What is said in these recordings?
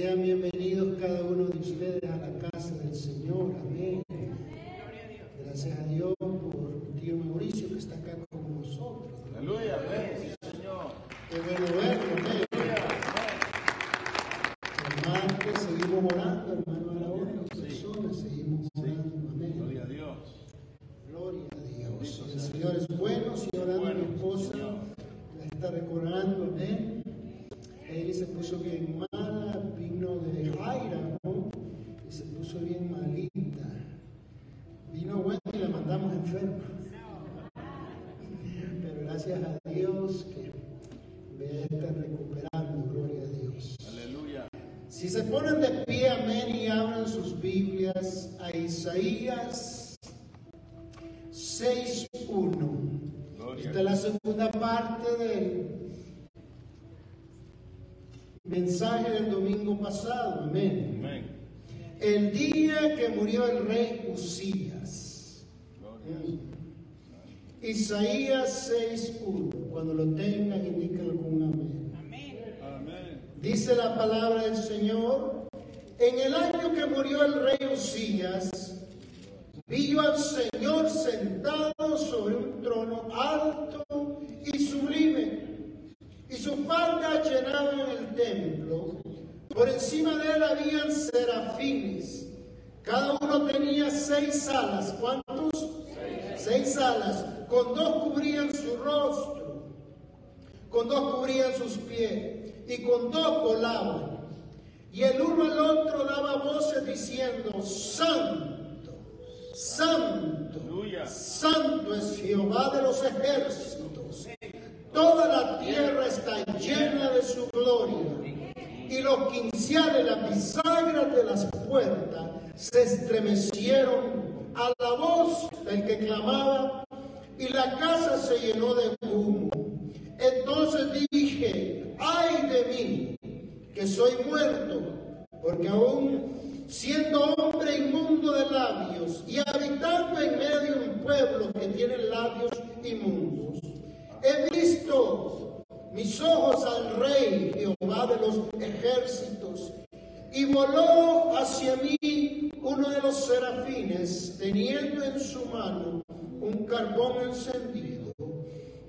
Dios. Amén. Sean bienvenidos cada mensaje del domingo pasado, amén. Amén. El día que murió el rey Usías. Gloria. Isaías 6.1. Cuando lo tengan, indíquenlo con un amén. Amén. Dice la palabra del Señor, en el año que murió el rey Usías, vi yo al Señor sentado sobre un trono alto y sublime, y sus faldas llenaban el templo. Por encima de él habían serafines, cada uno tenía seis alas. ¿Cuántos? Seis alas. Con dos cubrían su rostro con dos cubrían sus pies y con dos volaban. Y el uno al otro daba voces diciendo, Santo, Santo. Santo es Jehová de los ejércitos. Toda la tierra está llena de su gloria. Y los quinciales, las bisagras de las puertas, se estremecieron a la voz del que clamaba, y la casa se llenó de humo. Entonces dije, ay de mí, que soy muerto, porque aún siendo hombre inmundo de labios y habitando en medio de un pueblo que tiene labios inmundos, he visto mis ojos al rey Jehová de los ejércitos, y voló hacia mí uno de los serafines, teniendo en su mano un carbón encendido,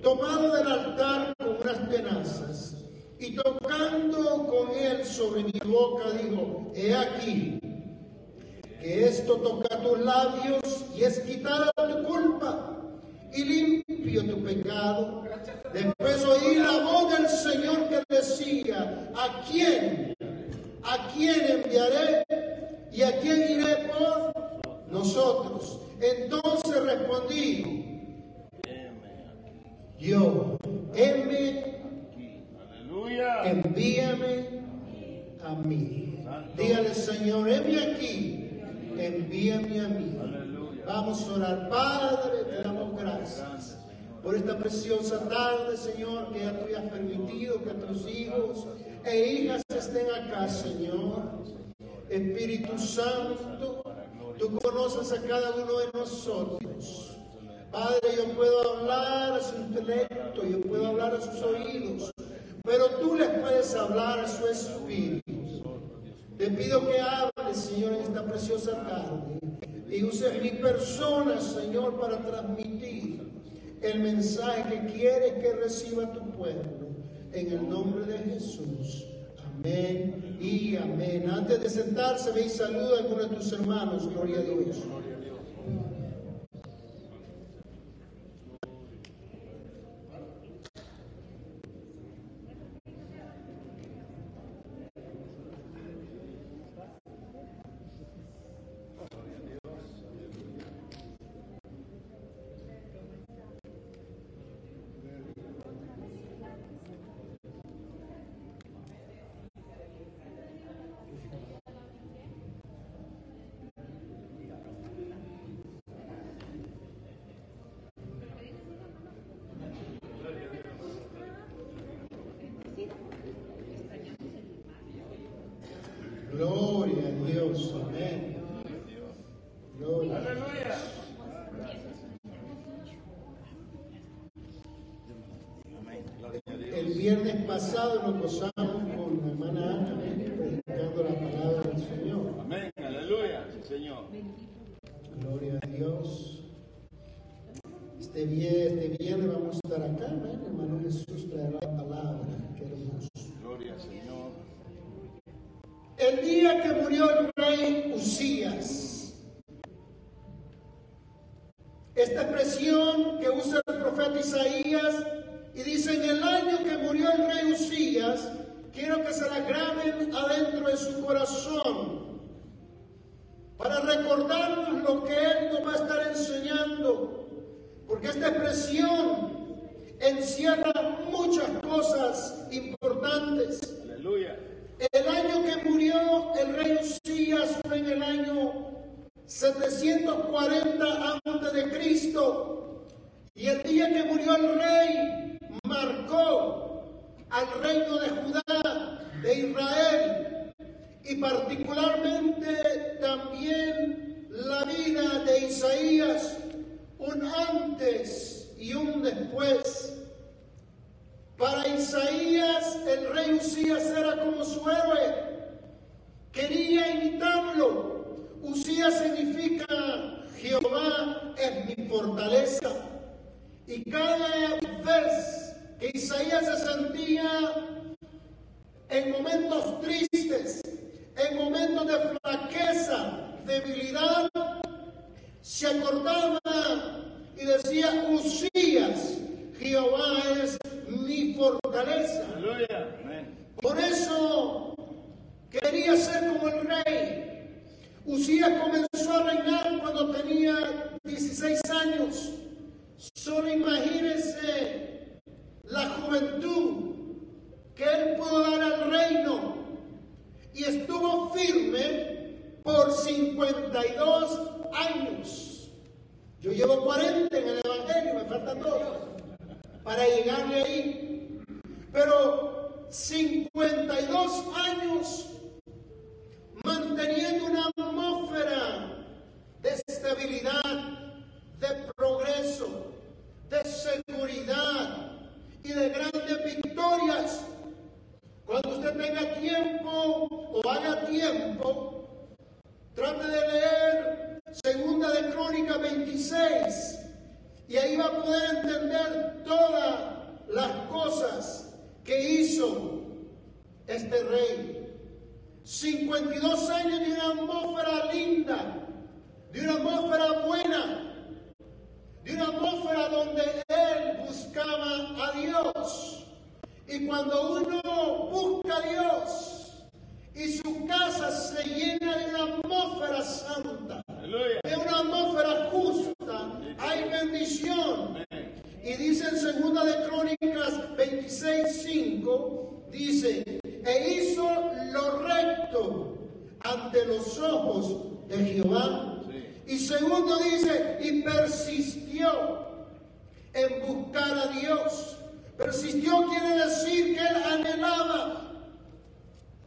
tomado del altar con unas tenazas, y tocando con él sobre mi boca, dijo, he aquí, que esto toca tus labios y es quitada tu culpa y limpio tu pecado. Después oí la voz del Señor que decía, ¿a quién? ¿A quién enviaré? ¿Y a quién iré por nosotros? Entonces respondí, yo, heme, Aleluya. envíame a mí. Dígale, Señor, heme aquí, envíame a mí. Vamos a orar, Padre, te damos gracias por esta preciosa tarde, Señor, que ya tú has permitido que tus hijos e hijas estén acá, Señor. Espíritu Santo, tú conoces a cada uno de nosotros. Padre, yo puedo hablar a su intelecto, yo puedo hablar a sus oídos, pero tú les puedes hablar a su espíritu. Te pido que hables, Señor, en esta preciosa tarde y uses mi persona, Señor, para transmitir el mensaje que quieres que reciba tu pueblo. En el nombre de Jesús. Amén y amén. Antes de sentarse, ve y saluda a alguno de tus hermanos. Gloria a Dios. Pasado nos gozamos con la hermana Ana, predicando la palabra del Señor. Amén. Aleluya. Sí, Señor. Gloria a Dios. Este viernes, este viernes vamos a estar acá, amén. Hermano Jesús traerá la palabra. Qué hermoso. Gloria al Señor. El día que murió el rey Usías. Esta expresión que usa el profeta Isaías y dice en el año que murió el rey Usías, quiero que se la graben adentro de su corazón para recordarnos lo que él nos va a estar enseñando, porque esta expresión encierra muchas cosas importantes. Aleluya. El año que murió el rey Usías fue en el año 740 antes de Cristo. Y el día que murió el rey marcó al reino de Judá, de Israel, y particularmente también la vida de Isaías, un antes y un después. Para Isaías el rey Usías era como su héroe. Quería imitarlo. Usías significa Jehová es mi fortaleza. Y cada vez Isaías se sentía en momentos tristes, en momentos de flaqueza, debilidad, se acordaba y decía, Usías, Jehová es mi fortaleza. Aleluya. Por eso quería ser como el rey. Usías comenzó a reinar cuando tenía 16 años. Solo imagínense la juventud que él pudo dar al reino y estuvo firme por 52 años. Yo llevo 40 en el Evangelio, me faltan dos para llegarle ahí. Pero 52 años manteniendo una atmósfera de estabilidad, de progreso, de seguridad y de grandes victorias. Cuando usted tenga tiempo o haga tiempo, trate de leer Segunda de Crónica 26 y ahí va a poder entender todas las cosas que hizo este rey. 52 años de una atmósfera linda, de una atmósfera buena, de una atmósfera donde buscaba a Dios. Y cuando uno busca a Dios y su casa se llena de una atmósfera santa, de una atmósfera justa, hay bendición. Y dice en segunda de Crónicas 26, 5, dice, e hizo lo recto ante los ojos de Jehová. Y segundo dice, y persistió en buscar a Dios. Persistió quiere decir que él anhelaba,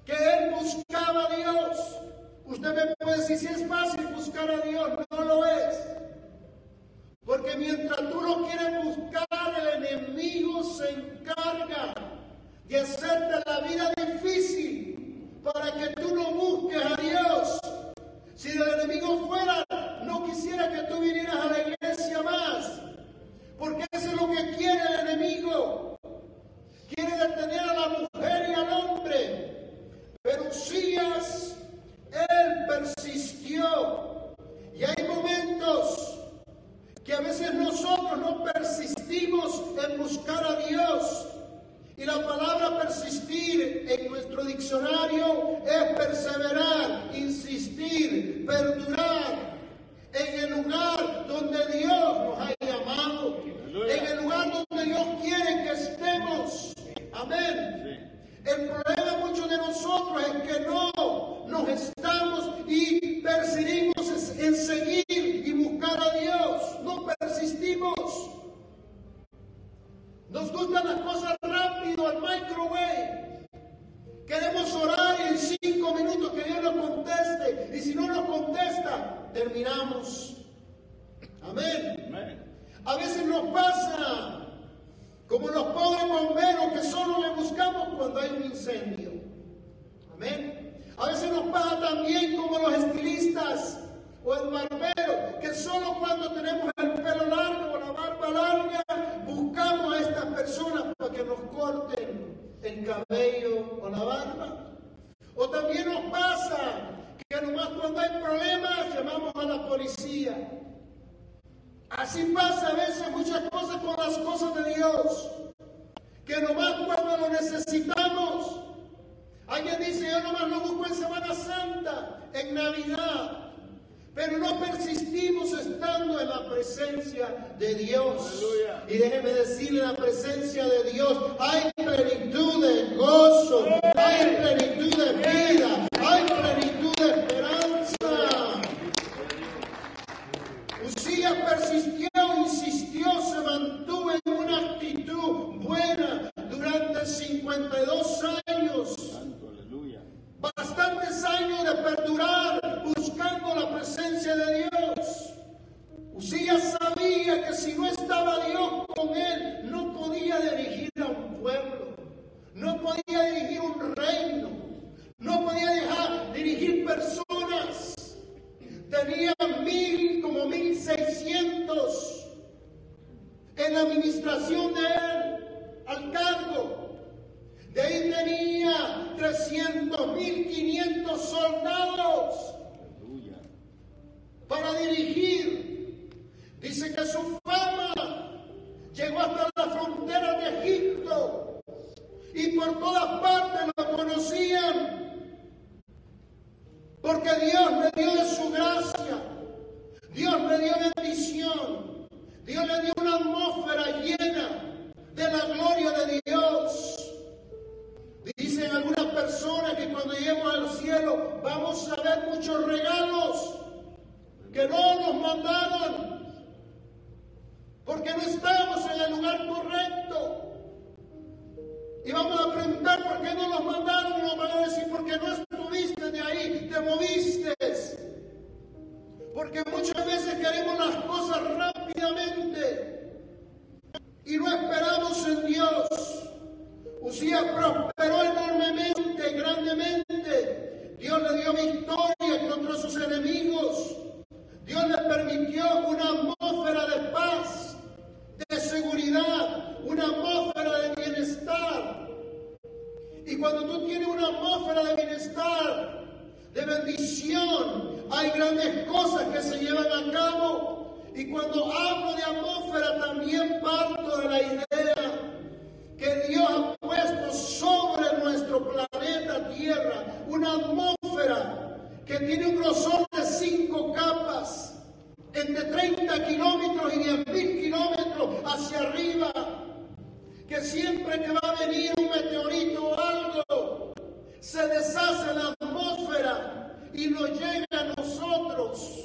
que él buscaba a Dios. Usted me puede decir si es fácil buscar a Dios, no lo es. Porque mientras tú lo quieres buscar, el enemigo se encarga de hacerte la vida difícil para que tú no busques a Dios. Si el enemigo fuera, no quisiera que tú vinieras a la iglesia más. Porque eso es lo que quiere el enemigo. Quiere detener a la mujer y al hombre. Pero Usías, él persistió. Y hay momentos que a veces nosotros no persistimos en buscar a Dios. Y la palabra persistir en nuestro diccionario es perseverar, insistir, perdurar en el lugar donde Dios nos ha en el lugar donde Dios quiere que estemos. Amén. El problema de muchos de nosotros es que no nos estamos y persistimos en seguir y buscar a Dios. No persistimos. Nos gustan las cosas rápido, al microwave. Queremos orar en cinco minutos que Dios nos conteste. Y si no nos contesta, terminamos. Amén. Amén. A veces nos pasa como los pobres bomberos que solo le buscamos cuando hay un incendio. Amén. A veces nos pasa también como los estilistas o el barbero, que solo cuando tenemos el pelo largo o la barba larga, buscamos a estas personas para que nos corten el cabello o la barba. O también nos pasa que nomás cuando hay problemas llamamos a la policía. Así pasa a veces muchas cosas con las cosas de Dios, que nomás cuando lo necesitamos, alguien dice, yo nomás lo busco en Semana Santa, en Navidad, pero no persistimos estando en la presencia de Dios. Y déjeme decirle, en la presencia de Dios hay plenitud de gozo, hay plenitud de vida, hay plenitud de esperanza. Usías persistió, insistió, se mantuvo en una actitud buena durante 52 años. Bastantes años de perdurar buscando la presencia de Dios. Usías sabía que si no estaba Dios con él, no podía dirigir a un pueblo, no podía dirigir un reino, no podía dejar dirigir personas. Tenía mil, como mil seiscientos en la administración de él al cargo. De ahí tenía 300 mil 500 soldados para dirigir. Dice que su fama llegó hasta la frontera de Egipto y por todas partes lo conocían. Porque Dios le dio de su gracia, Dios le dio bendición, Dios le dio una atmósfera llena de la gloria de Dios. Dicen algunas personas que cuando lleguemos al cielo vamos a ver muchos regalos que no nos mandaron porque no estamos en el lugar correcto. Y vamos a preguntar por qué no los mandaron y nos van a decir porque no estuviste de ahí, te moviste. Porque muchas veces queremos las cosas rápidamente y no esperamos en Dios. Usía Dios le dio victoria contra sus enemigos. Dios le permitió una atmósfera de paz, de seguridad, una atmósfera de bienestar. Y cuando tú tienes una atmósfera de bienestar, de bendición, hay grandes cosas que se llevan a cabo. Y cuando hablo de atmósfera, también parto de la idea que Dios Una atmósfera que tiene un grosor de cinco capas, entre 30 kilómetros y 10 mil kilómetros hacia arriba, que siempre que va a venir un meteorito o algo, se deshace la atmósfera y nos llega a nosotros.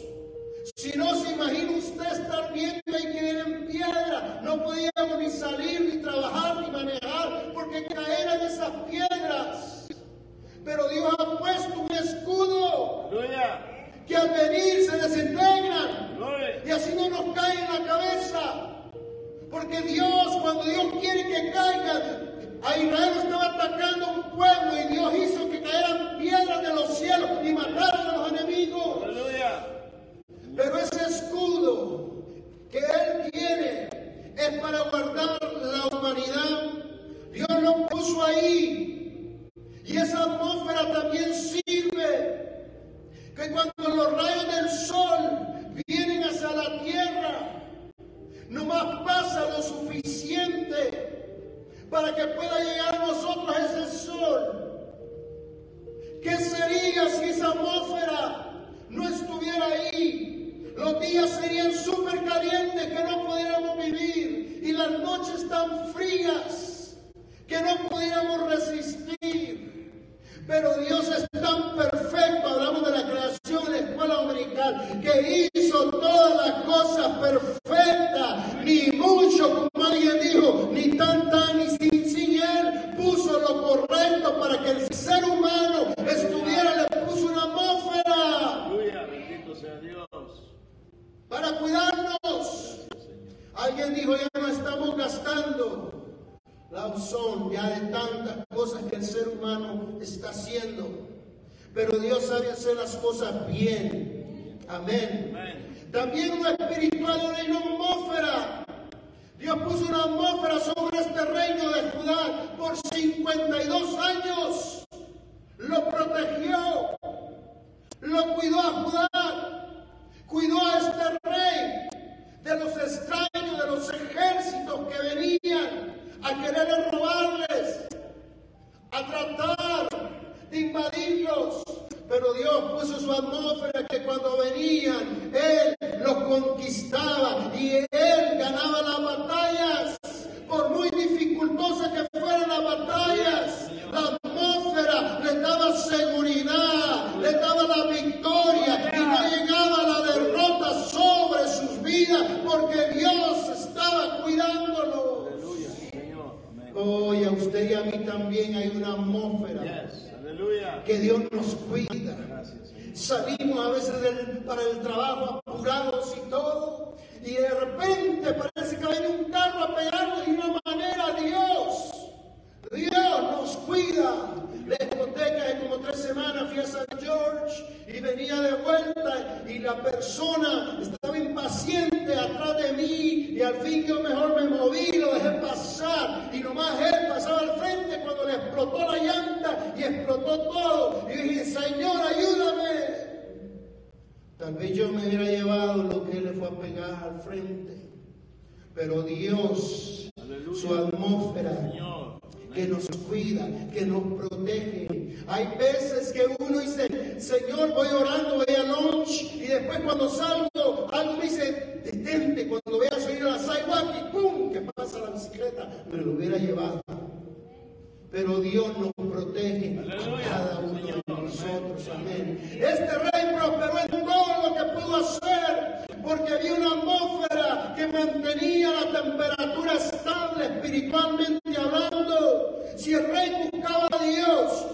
Si no se imagina usted estar viendo y que en piedra, no podíamos ni salir, ni trabajar, ni manejar, porque caeran esas piedras. Pero Dios ha puesto un escudo que al venir se desintegran y así no nos cae en la cabeza. Porque Dios, cuando Dios quiere que caigan, a Israel estaba atacando un pueblo y Dios hizo que caeran piedras de los cielos y mataran a los enemigos. Pero ese escudo que Él tiene es para guardar la humanidad. Dios lo puso ahí. Y esa atmósfera también sirve que cuando los rayos del sol vienen hacia la tierra, no más pasa lo suficiente para que pueda llegar a nosotros ese sol. ¿Qué sería si esa atmósfera no estuviera ahí? Los días serían súper calientes que no pudiéramos vivir y las noches tan frías que no pudiéramos resistir. Pero Dios es tan perfecto, hablamos de la creación de la escuela dominical, que hizo todas las cosas perfectas, ni mucho, como alguien dijo, ni tan tan, ni sin, sin Él, puso lo correcto para que el ser humano estuviera, le puso una atmósfera. Aleluya, bendito sea Dios. Para cuidarnos. Alguien dijo, ya no estamos gastando la usó ya de tantas cosas que el ser humano está haciendo. Pero Dios sabe hacer las bien. Amén. También una espiritual, una atmósfera. Dios puso una atmósfera sobre este reino de Judá por 52 años. Lo protegió. Lo cuidó a Judá. Cuidó a este rey de los extraños, de los ejércitos que venían a querer robarles, a tratar de invadirlos. Pero Dios puso su atmósfera que cuando venían, Él los conquistaba y Él ganaba las batallas. Por muy dificultosas que fueran las batallas, la atmósfera les daba seguridad, les daba la victoria y no llegaba la derrota sobre sus vidas porque Dios estaba cuidándolo. Hoy a usted y a mí también hay una atmósfera que Dios nos cuida. Salimos a veces para el trabajo apurados y todo, y de repente parece que viene un carro a pegarnos de una manera. Dios, Dios nos cuida. Conté que hace como tres semanas fui a San George y venía de vuelta y la persona estaba impaciente atrás de y al fin yo mejor me moví, lo dejé pasar y nomás él pasaba al frente cuando le explotó la llanta y explotó todo. Y dije, Señor, ayúdame. Tal vez yo me hubiera llevado lo que él le fue a pegar al frente. Pero Dios, su atmósfera, que nos cuida, que nos protege. Hay veces que uno dice, Señor, voy orando, voy a lunch, y después cuando salgo, algo me dice, detente, cuando veas subir a la sidewalk y ¡pum! que pasa la bicicleta, me lo hubiera llevado. Pero Dios nos protege a cada uno de nosotros. Amén. Este rey prosperó en todo lo que pudo hacer, porque había una atmósfera que mantenía la temperatura estable espiritualmente hablando. Si el rey buscaba a Dios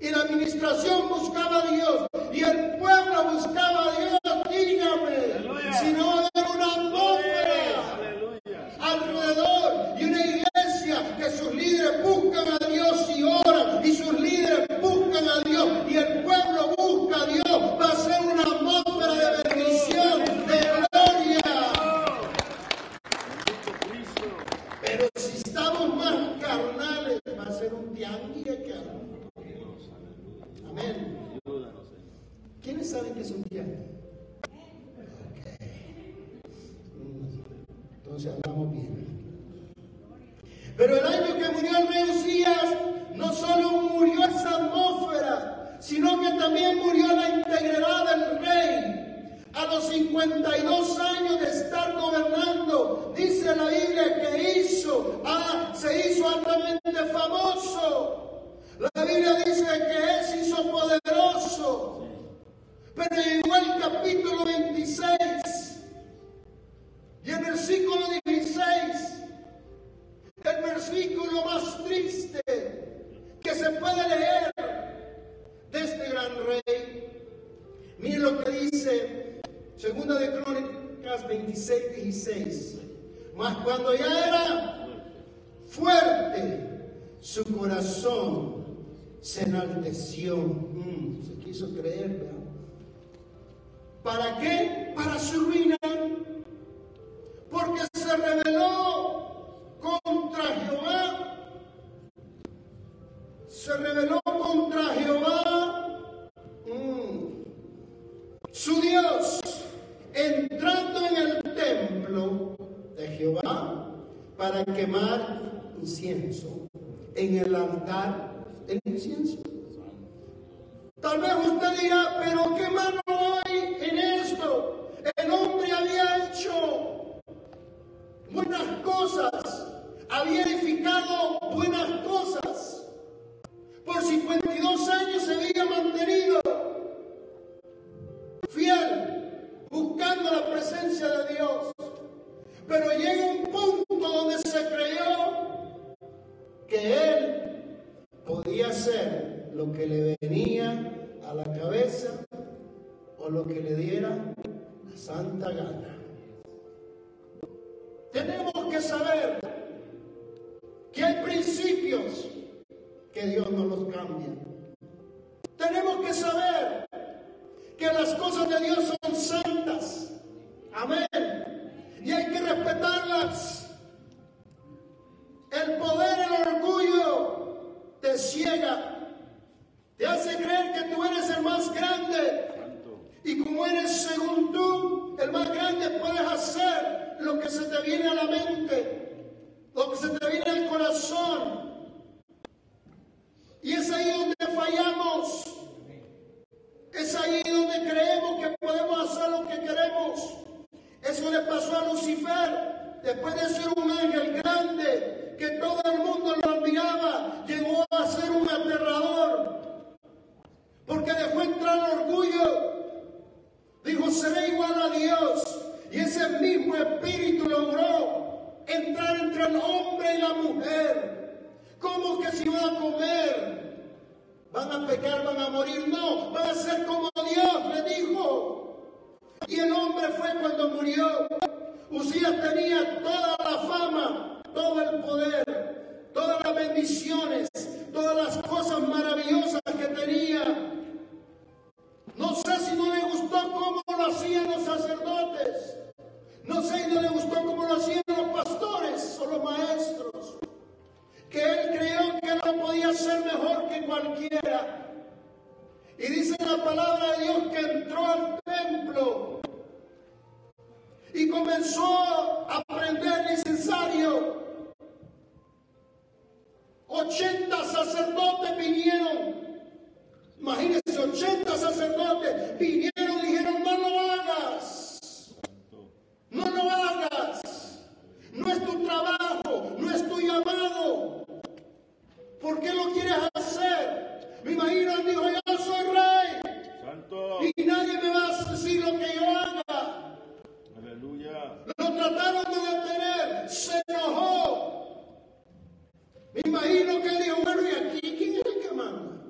y la administración buscaba a Dios y el pueblo buscaba a Dios, dígame, si no era una atmósfera alrededor que sus líderes buscan a Dios y oran y sus líderes buscan a Dios y el pueblo busca a Dios, va a ser una atmósfera de bendición, de gloria. Pero si estamos más carnales, va a ser un tianguis que Amén. ¿Quiénes saben que es un tianguis? Entonces hablamos bien. Pero el año que murió el rey Usías, no solo murió esa atmósfera, sino que también murió la integridad del rey. A los 52 años de estar gobernando, dice la Biblia que hizo, ah, se hizo altamente famoso. La Biblia dice que él se hizo poderoso. Pero llegó el capítulo 26 y el versículo 16, el versículo más triste que se puede leer de este gran rey. Miren lo que dice Segunda de Crónicas 26, 16. Mas cuando ya era fuerte, su corazón se enalteció. Mm, se quiso creer, ¿Para qué? Para su ruina porque se rebeló contra Jehová. Se rebeló contra Jehová. Mm. Su Dios, entrando en el templo de Jehová para quemar incienso en el altar del incienso. Tal vez usted dirá, pero qué malo hay en esto. El hombre había hecho buenas cosas, había edificado buenas cosas. Por 52 años se había mantenido fiel, buscando la presencia de Dios. Pero llega un punto donde se creyó que él podía hacer lo que le venía a la cabeza o lo que le diera la santa gana. Tenemos que saber que hay que Dios no los cambia. Tenemos que saber que las cosas de Dios son santas. Amén. Y hay que respetarlas. El poder, el orgullo te ciega. Te hace creer que tú eres el más grande. Y como eres según tú el más grande, puedes hacer lo que se te viene a la mente, lo que se te viene al corazón. Y es ahí donde fallamos. Es ahí donde creemos que podemos hacer lo que queremos. Eso le pasó a Lucifer. Después de ser un ángel grande, que todo el mundo lo admiraba, llegó a ser un aterrador. Porque dejó entrar orgullo. Dijo, seré igual a Dios. Y ese mismo espíritu logró entrar entre el hombre y la mujer. ¿Cómo que si van a comer? van a pecar, van a morir. No, van a ser como Dios le dijo. Y el hombre fue cuando murió. Usías tenía toda la fama, todo el poder, todas las bendiciones, todas las cosas maravillosas que tenía. No sé si no le gustó cómo lo hacían los sacerdotes. No sé no le gustó cómo lo hacían los pastores o los maestros que él creyó que no podía ser mejor que cualquiera. Y dice la palabra de Dios que entró al templo y comenzó a aprender necesario. 80 sacerdotes vinieron. Imagínense, 80 sacerdotes vinieron y dijeron, no lo hagas. No lo hagas. No es tu trabajo, no es tu llamado. ¿Por qué lo quieres hacer? Me imagino, él dijo, yo soy rey. Santo. Y nadie me va a decir lo que yo haga. Aleluya. Lo trataron de detener, se enojó. Me imagino que él dijo, bueno, ¿y aquí quién es el que manda?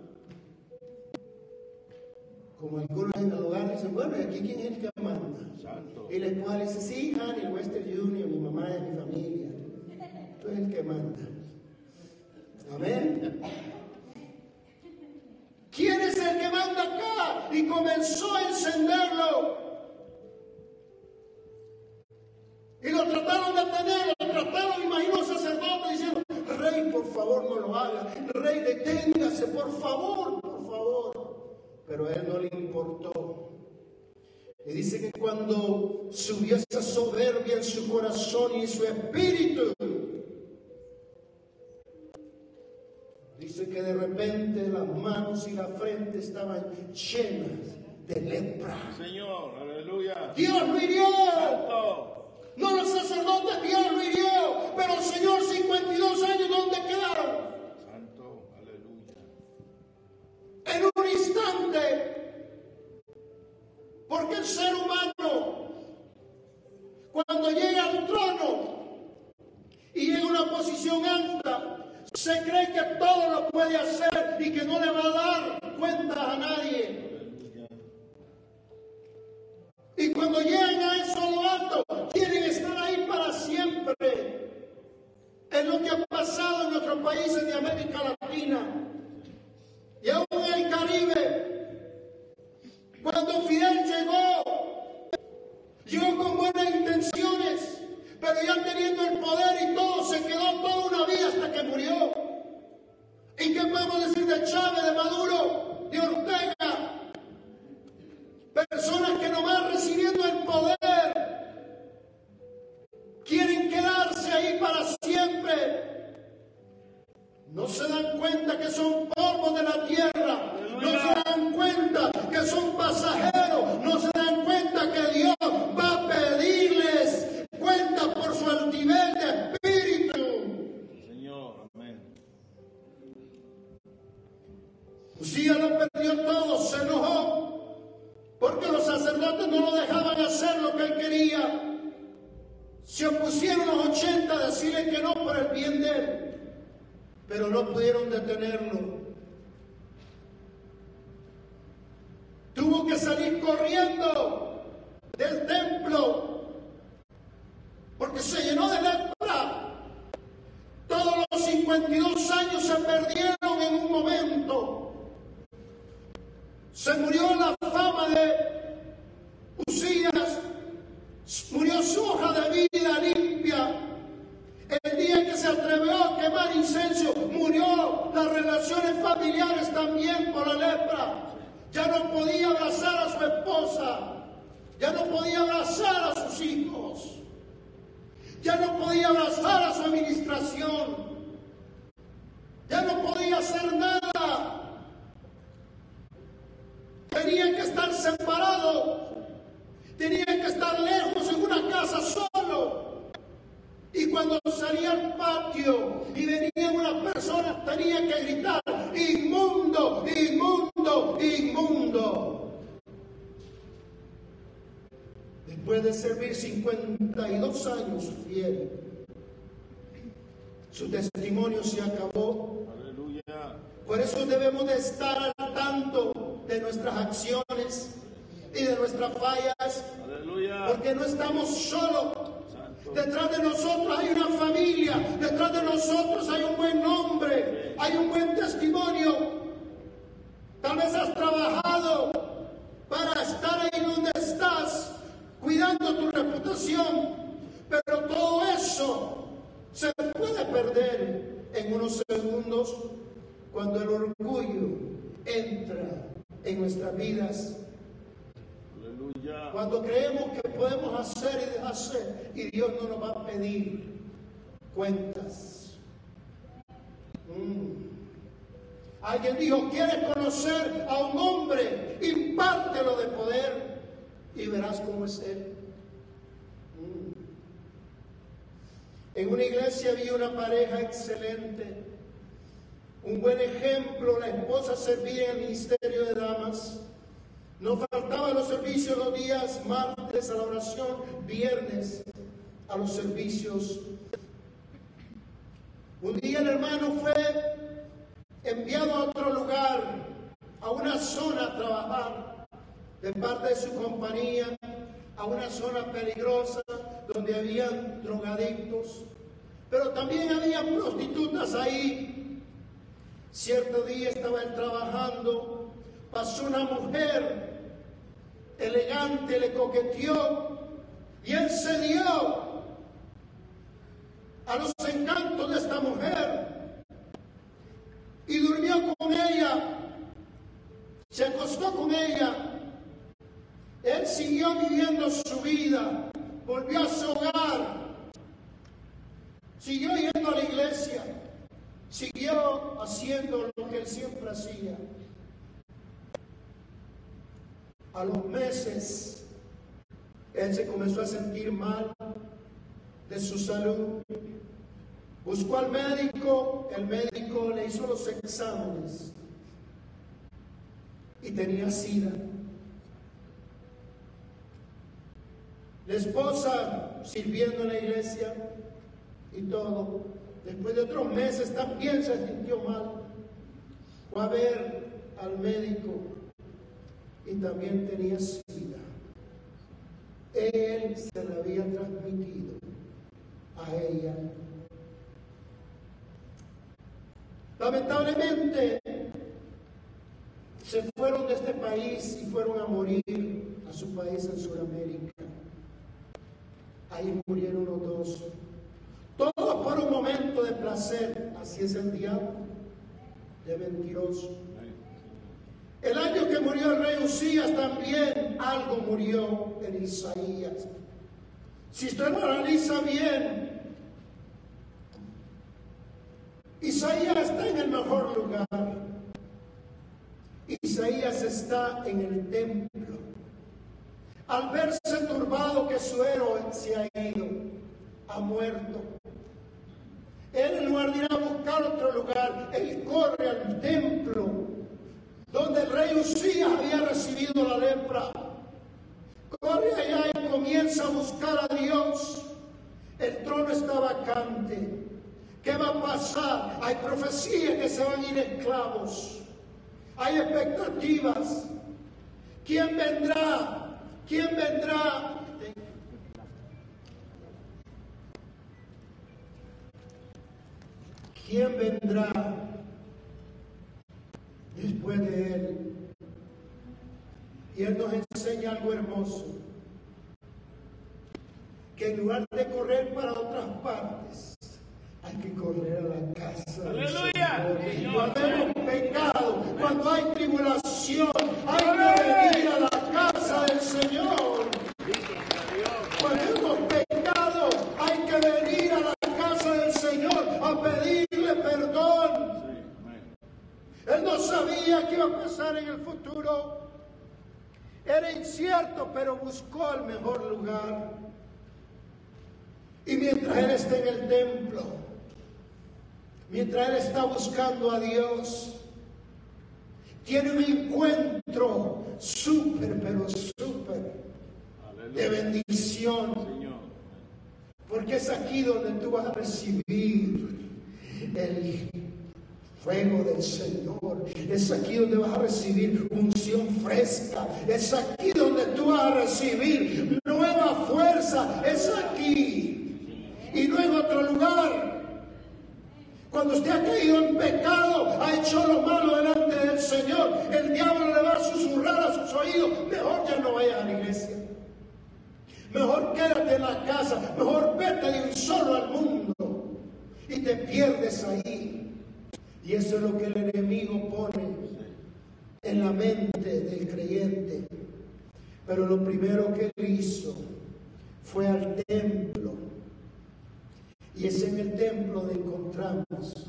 Como algunos en el lugar dicen, bueno, ¿y aquí quién es el que manda? Santo. Y la esposa dice, sí, Honey, Western Junior, mi mamá y mi familia. Tú eres el que manda. Amén. ¿Quién es el que manda acá? Y comenzó a encenderlo. Y lo trataron de tener, lo trataron, imagino, el sacerdote diciendo, rey, por favor, no lo haga. Rey, deténgase, por favor. Pero a él no le importó. Y dice que cuando subió esa soberbia en su corazón y en su espíritu, dice que de repente las manos y la frente estaban llenas de lepra. Señor, aleluya. Dios lo hirió. No los sacerdotes, Dios lo hirió. Pero el Señor, 52 años, ¿dónde quedaron? En un instante. Porque el ser humano, cuando llega al trono y llega a una posición alta, se cree que todo lo puede hacer y que no le va a dar cuentas a nadie. Y cuando llegan a eso lo alto, quieren estar ahí para siempre. Es lo que ha pasado en nuestros países de América Latina y aún en el Caribe. Cuando Fidel llegó, llegó con buenas intenciones, pero ya teniendo el poder y todo, se quedó toda una vida hasta que murió. ¿Y qué podemos decir de Chávez, de Maduro, de Ortega? Personas que nomás recibiendo el poder quieren quedarse ahí para siempre. No se dan cuenta que son polvos de la tierra. No se dan cuenta que son pasajeros. No se dan cuenta que Dios va a pedirles cuenta por su altivez de espíritu. Señor, amén. Usía lo perdió todo, se enojó. Porque los sacerdotes no lo dejaban hacer lo que él quería. Se opusieron los 80 a decirle que no por el bien de él pero no pudieron detenerlo. Tuvo que salir corriendo del templo porque se llenó de lepra. Todos los 52 años se perdieron en un momento. Se murió la cuando creemos que podemos hacer y deshacer y Dios no nos va a pedir cuentas. Mm. Alguien dijo, ¿quieres conocer a un hombre? Impártelo de poder y verás cómo es él. Mm. En una iglesia había una pareja excelente, un buen ejemplo, la esposa servía en el ministerio de damas. No faltaban los servicios los días martes a la oración, viernes a los servicios. Un día el hermano fue enviado a otro lugar, a una zona a trabajar, de parte de su compañía, a una zona peligrosa donde habían drogadictos, pero también había prostitutas ahí. Cierto día estaba él trabajando, pasó una mujer elegante, le coqueteó y él se dio a los encantos de esta mujer y durmió con ella, se acostó con ella. Él siguió viviendo su vida, volvió a su hogar, siguió yendo a la iglesia, siguió haciendo lo que él siempre hacía. A los meses, él se comenzó a sentir mal de su salud. Buscó al médico, el médico le hizo los exámenes y tenía sida. La esposa sirviendo en la iglesia y todo. Después de otros meses también se sintió mal. Fue a ver al médico y también tenía sida. Él se la había transmitido a ella. Lamentablemente se fueron de este país y fueron a morir a su país en Sudamérica. Ahí murieron los dos. Todo por un momento de placer. Así es el diablo de mentiroso. El año que murió el rey Usías también algo murió en Isaías. Si usted lo analiza bien, Isaías está en el mejor lugar. Isaías está en el templo. Al verse turbado que su héroe se ha ido, ha muerto. Él en lugar de ir a buscar otro lugar, él corre al templo donde el rey Usías había recibido la lepra. Corre allá y comienza a buscar a Dios. El trono está vacante. ¿Qué va a pasar? Hay profecías que se van a ir esclavos. Hay expectativas. ¿Quién vendrá? ¿Quién vendrá? ¿Quién vendrá después de él? Y Él nos enseña algo hermoso. Que en lugar de correr para otras partes, hay que correr a la casa. del Aleluya. Señor. Cuando hemos pecado, cuando hay tribulación, hay que venir a la casa del Señor. Él no sabía qué iba a pasar en el futuro. Era incierto, pero buscó el mejor lugar. Y mientras Él está en el templo, mientras Él está buscando a Dios, tiene un encuentro súper, pero súper de bendición. Porque es aquí donde tú vas a recibir el fuego del Señor. Es aquí donde vas a recibir unción fresca. Es aquí donde tú vas a recibir nueva fuerza. Es aquí. Y no en otro lugar. Cuando usted ha caído en pecado, ha hecho lo malo delante del Señor, el diablo le va a susurrar a sus oídos, mejor ya no vaya a la iglesia. Mejor quédate en la casa, mejor vete de un solo al mundo y te pierdes ahí. Y eso es lo que el enemigo pone en la mente del creyente. Pero lo primero que él hizo fue al templo. Y es en el templo donde encontramos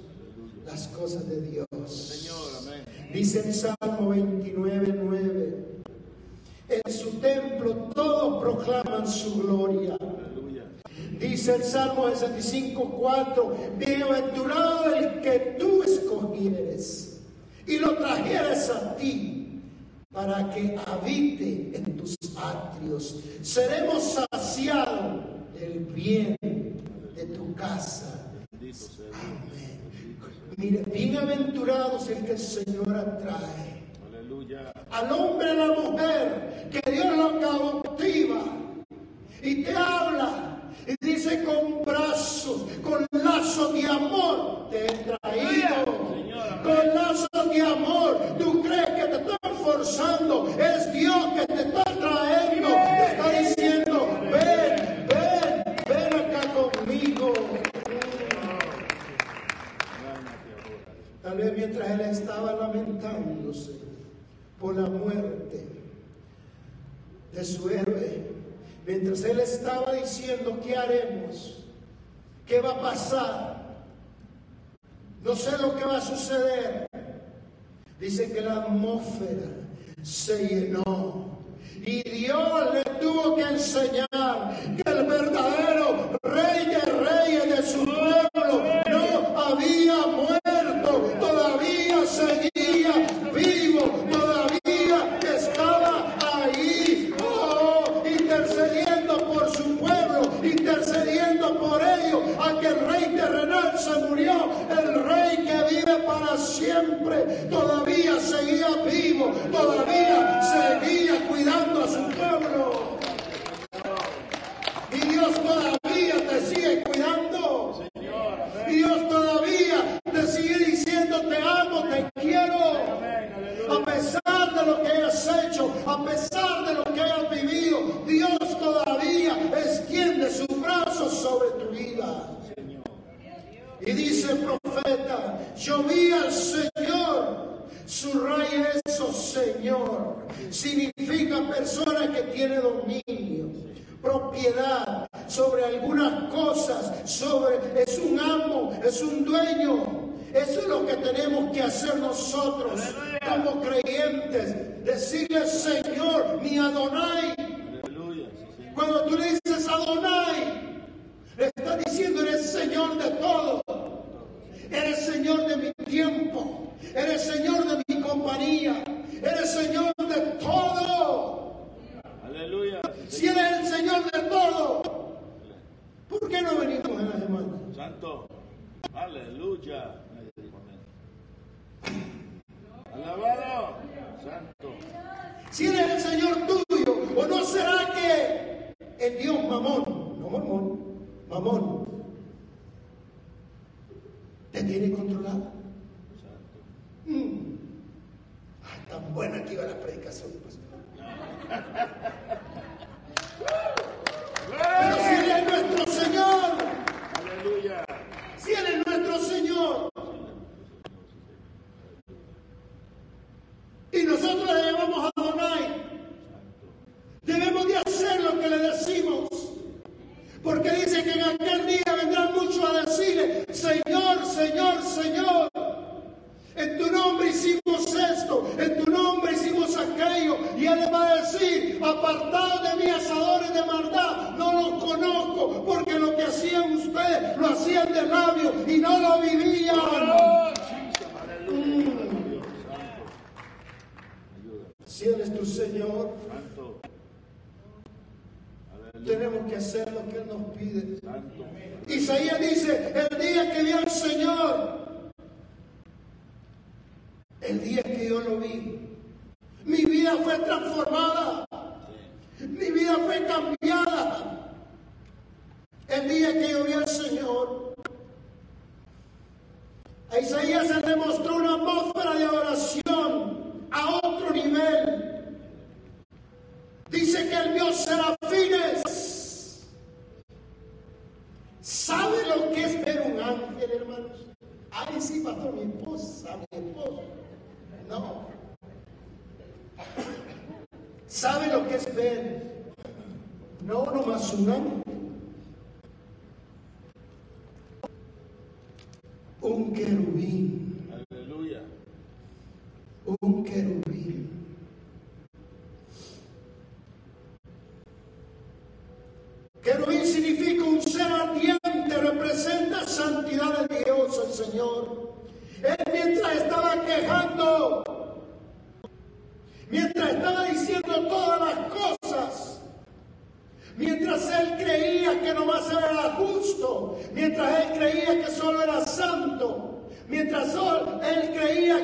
las cosas de Dios. Señor, amén. Dice en Salmo 29, 9. En su templo todos proclaman su gloria. Dice el Salmo 65, 4. Bienaventurado el que tú escogieres y lo trajeres a ti para que habite en tus atrios. Seremos saciados del bien de tu casa. Amén. Mire, bienaventurados el que el Señor atrae Aleluya. al hombre y a la mujer que Dios lo cautiva y te habla y dice con brazos, con lazos de amor te he traído. Con lazos de amor, tú crees que te están forzando, es Dios que te está trayendo, te está diciendo, ven, ven, ven acá conmigo. Tal vez mientras él estaba lamentándose por la muerte de su héroe, mientras él estaba diciendo, ¿qué haremos? ¿Qué va a pasar? No sé lo que va a suceder. Dice que la atmósfera se llenó. Y Dios le tuvo que enseñar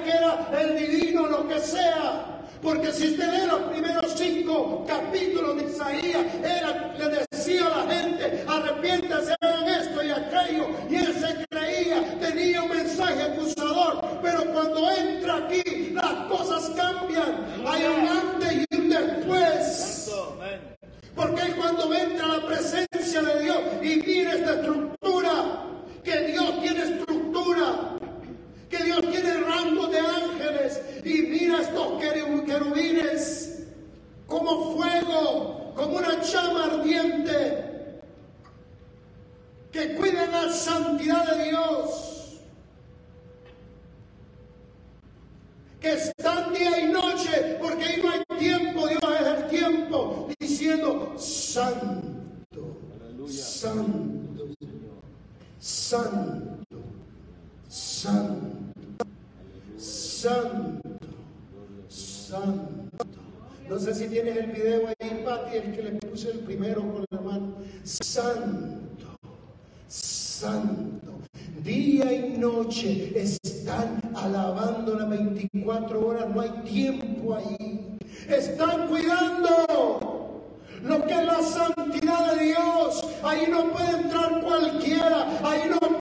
que era el divino, lo que sea. Porque si usted ve los primeros cinco capítulos de Isaías, era, le decía a la gente, arrepiéntase están cuidando. Lo que es la santidad de Dios, ahí no puede entrar cualquiera, ahí no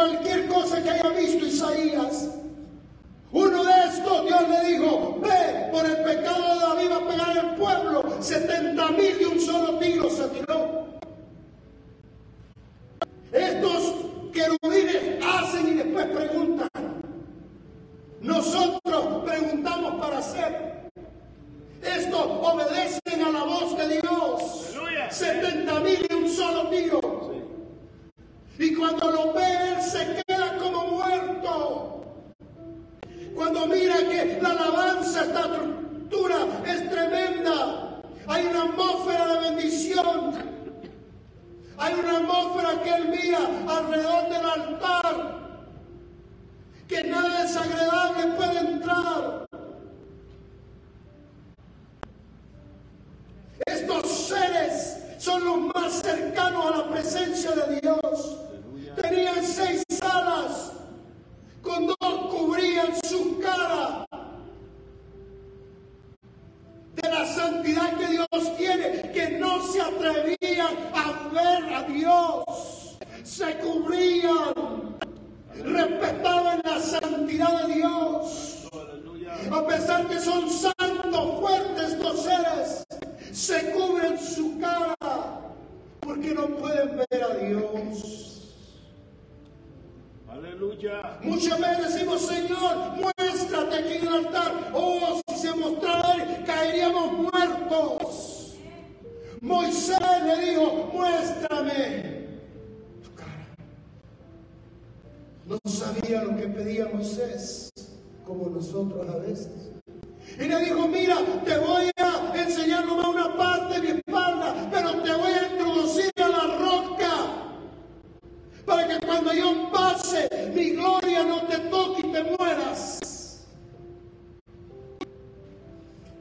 cualquier cosa que haya visto Isaías. Uno de estos, Dios le dijo, ve, por el pecado de David va a pegar el pueblo. 70 mil de un solo tiro se tiró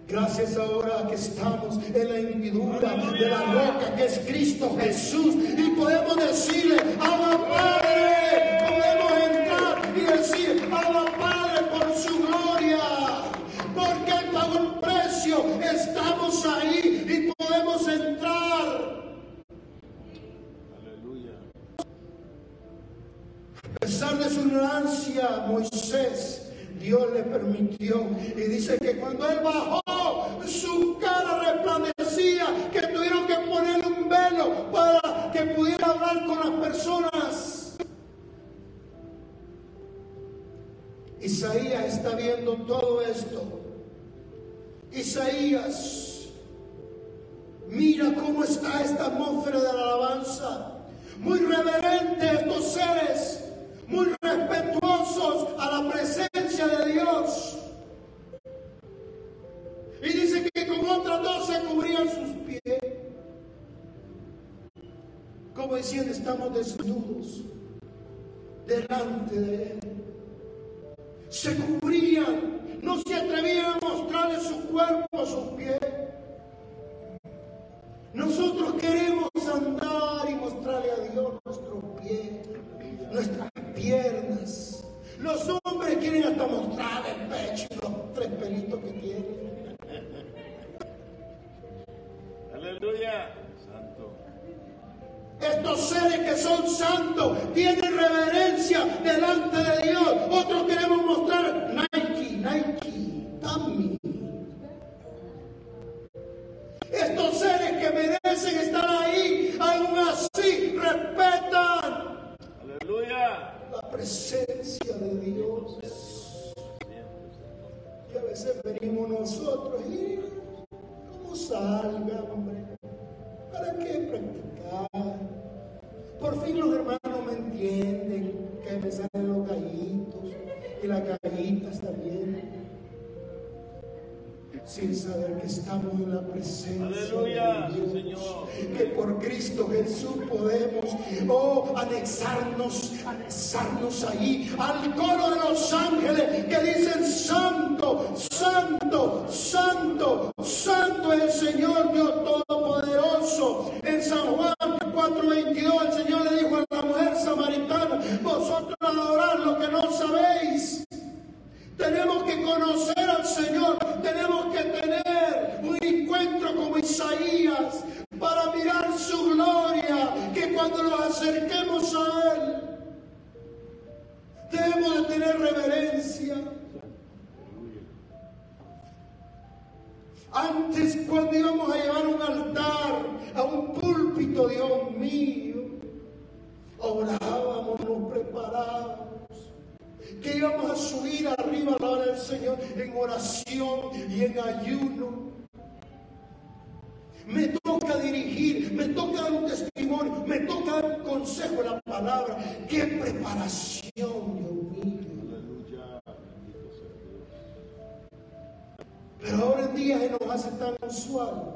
Gracias ahora que estamos en la individura de la roca que es Cristo Jesús y podemos decirle, Abba Padre, podemos entrar y decir, Abba Padre por su gloria, porque Él pagó un precio, estamos ahí y podemos entrar. Aleluya. A pesar de su ignorancia, Moisés, Dios le permitió. Y dice que cuando él bajó, Viendo todo esto. Isaías, son santos tienen reverencia delante de Dios. Otros queremos mostrar Nike, Nike, Tommy. Estos seres que merecen estar ahí, aún así respetan Aleluya. la presencia de Dios. Y a veces venimos nosotros y ¿cómo salga, Sin saber que estamos en la presencia Aleluya, de Dios. Señor. Que por Cristo Jesús podemos, oh, anexarnos, anexarnos ahí al coro de los ángeles que dicen santo, santo, santo, santo Pero ahora en día se nos hace tan usual.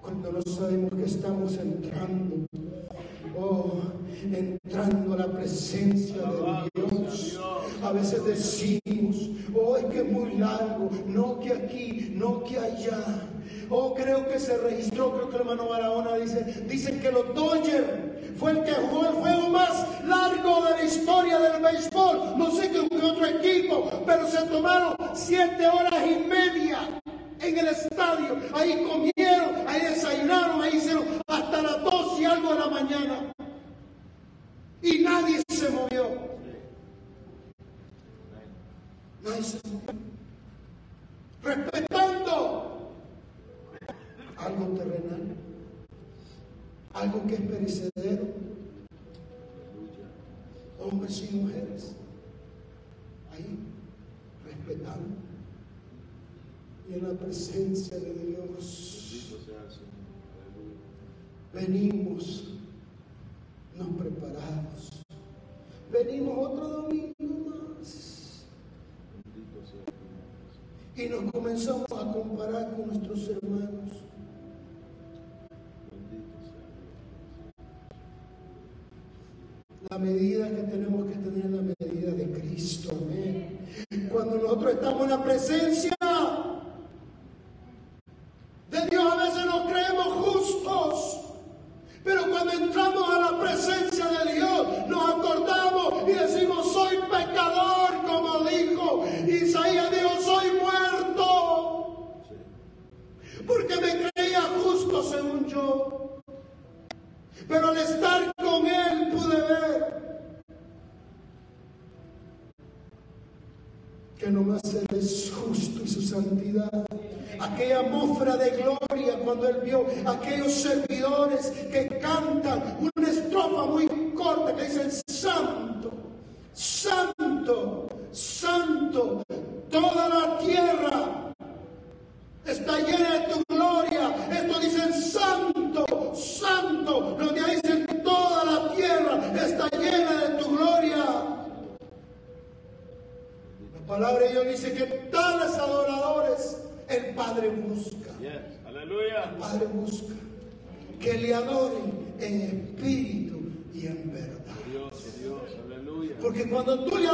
Cuando no sabemos que estamos entrando, oh, entrando a la presencia de Dios. A veces decimos, es que es muy largo, no que aquí, no que allá. Oh, creo que se registró, creo que el hermano Barahona dice, dicen que los Dodgers fue el que jugó el juego más largo de la historia del béisbol. No sé qué otro equipo, pero se tomaron siete horas y media en el estadio. Ahí comieron, ahí desayunaron presencia de Dios. Venimos, nos preparamos. Venimos otro domingo más. Y nos comenzamos a comparar con nuestros hermanos. La medida que tenemos que tener es la medida de Cristo. Amén. Cuando nosotros estamos en la presencia Porque cuando tú le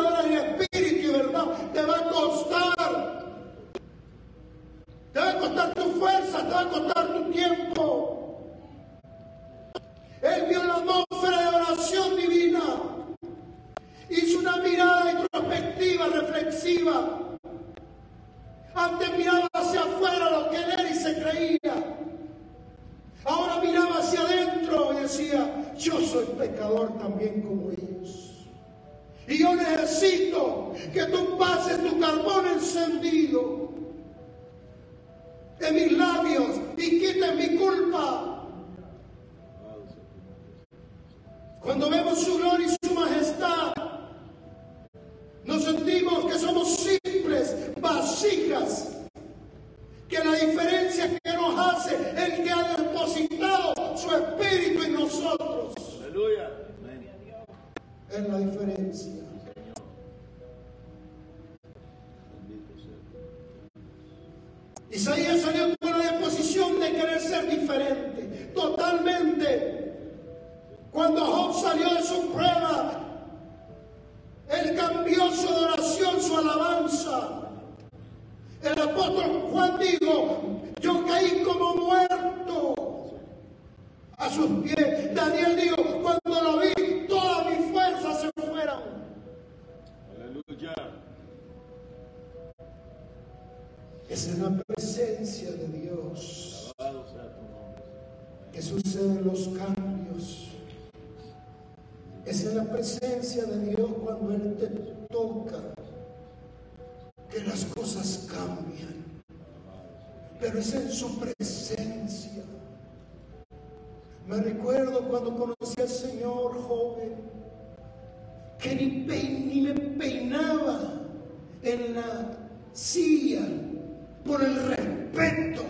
por el respeto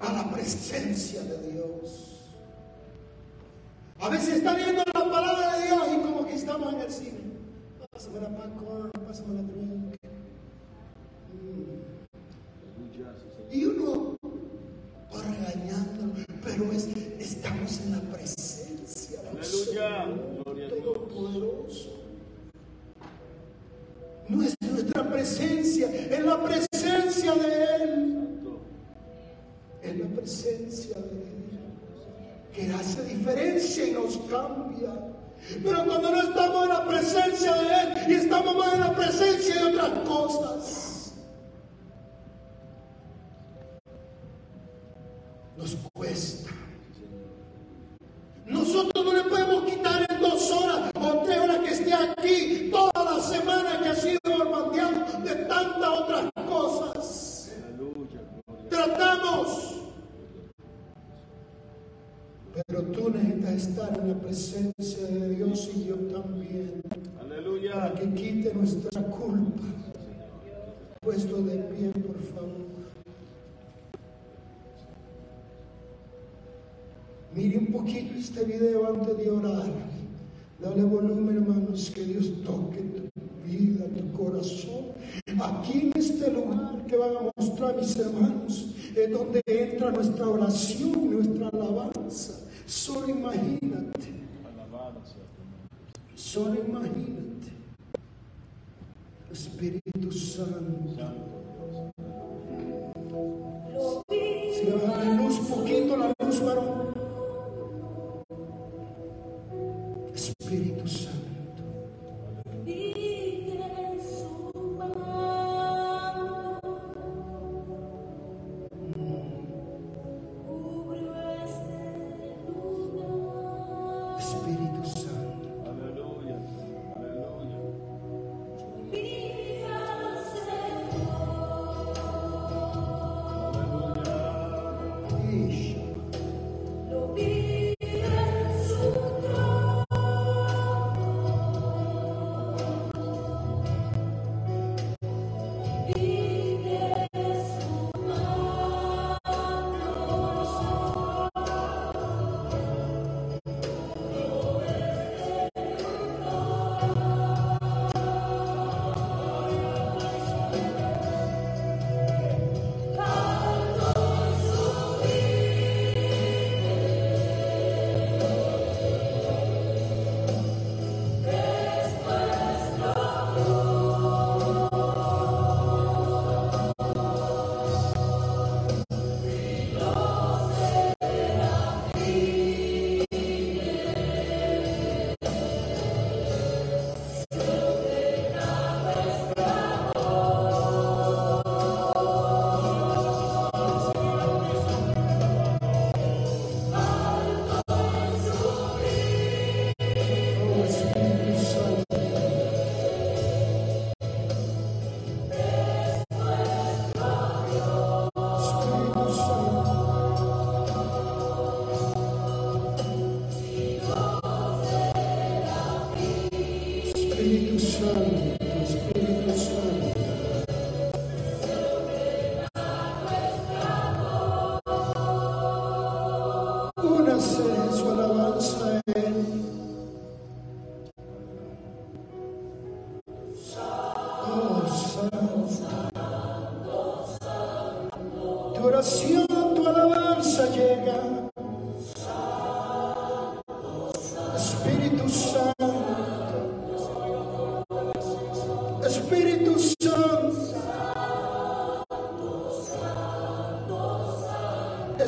a la presencia de Dios. A veces está viendo la palabra de Dios y como que estamos en el cine. Pásame la popcorn, pásame la drink. Mm. Y uno va regañándolo, pero es, estamos en la presencia del Señor Todopoderoso. No es presencia de Dios, que hace diferencia y nos cambia. Pero cuando no estamos en la presencia de Él y estamos más en la presencia de otras cosas, Pero tú necesitas estar en la presencia de Dios y yo también. Aleluya. Para que quite nuestra culpa. Puesto de pie, por favor. Mire un poquito este video antes de orar. Dale volumen, hermanos, que Dios toque tu vida, tu corazón. Aquí en este lugar que van a mostrar mis hermanos, es donde entra nuestra oración, nuestra alabanza. Solo imagínate, Alabado sea tu nombre. solo imagínate. Espíritu Santo. Santo Dios. Si le baja la luz, poquito la luz, varón. Espíritu Santo.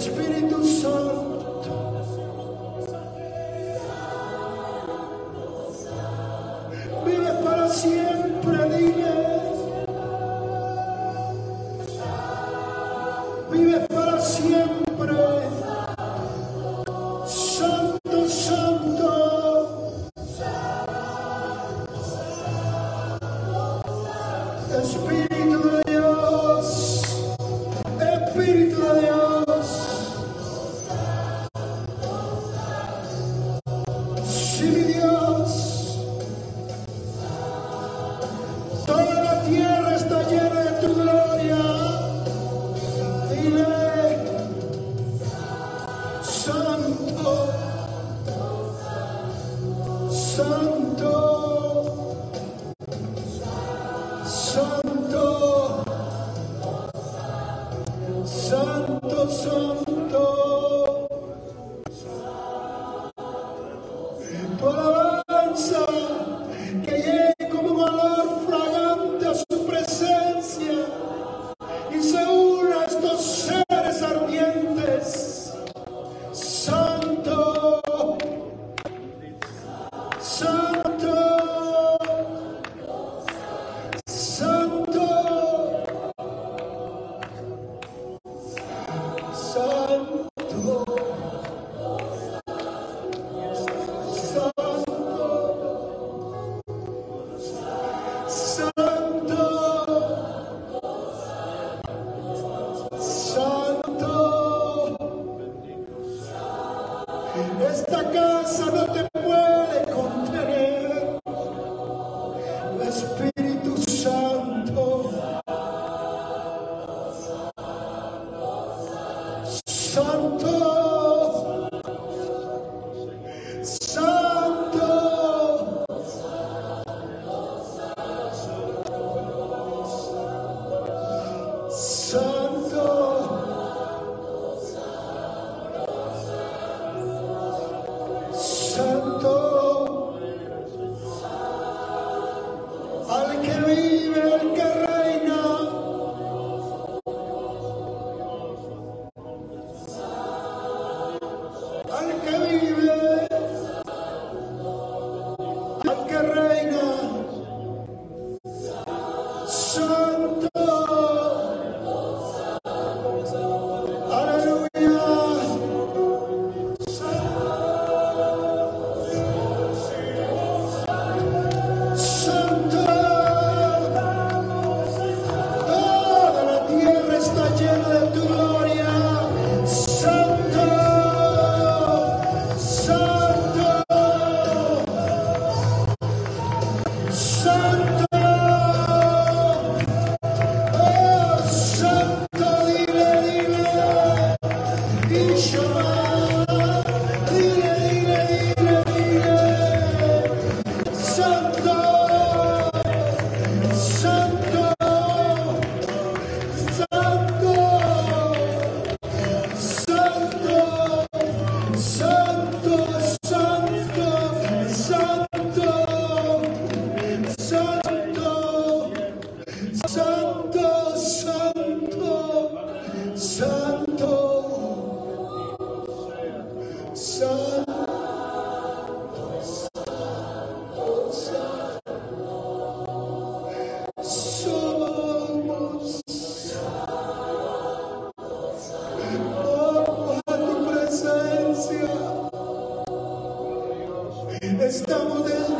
Espíritu Santo. Estamos desnudos.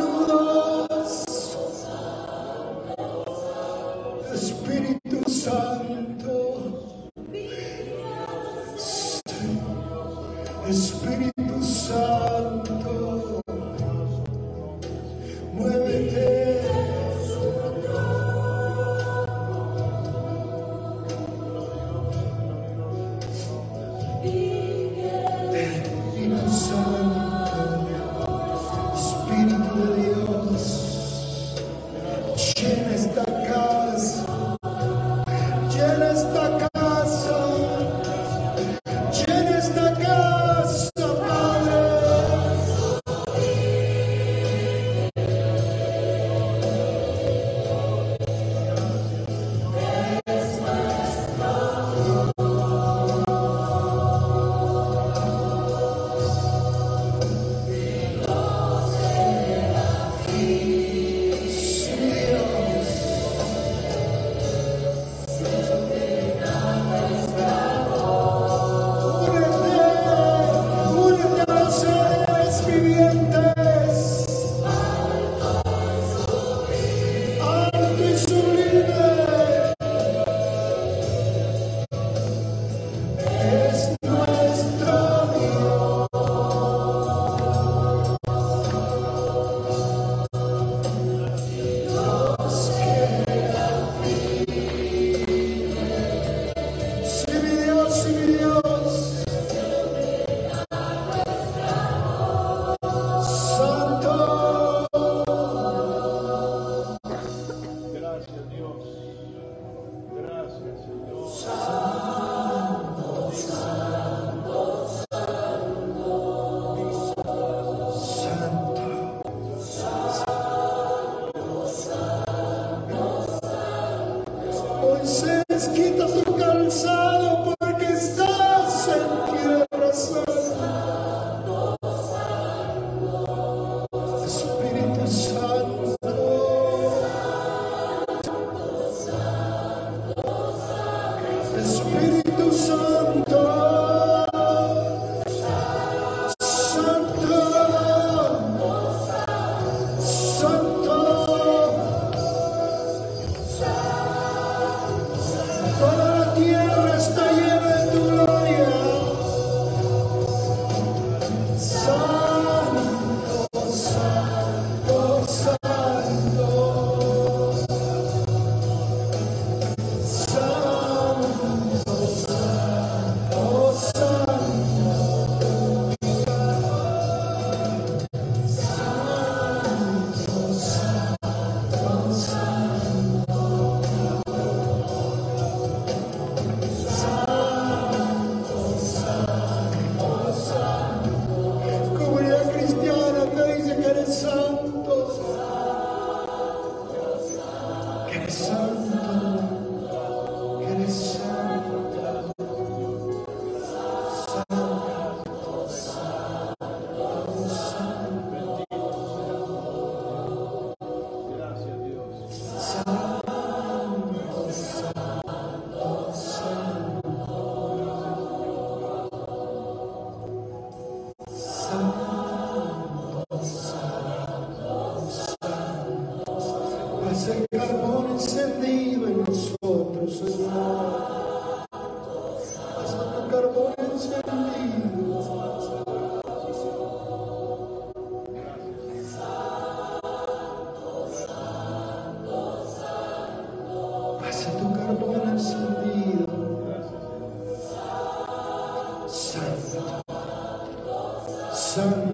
Santo.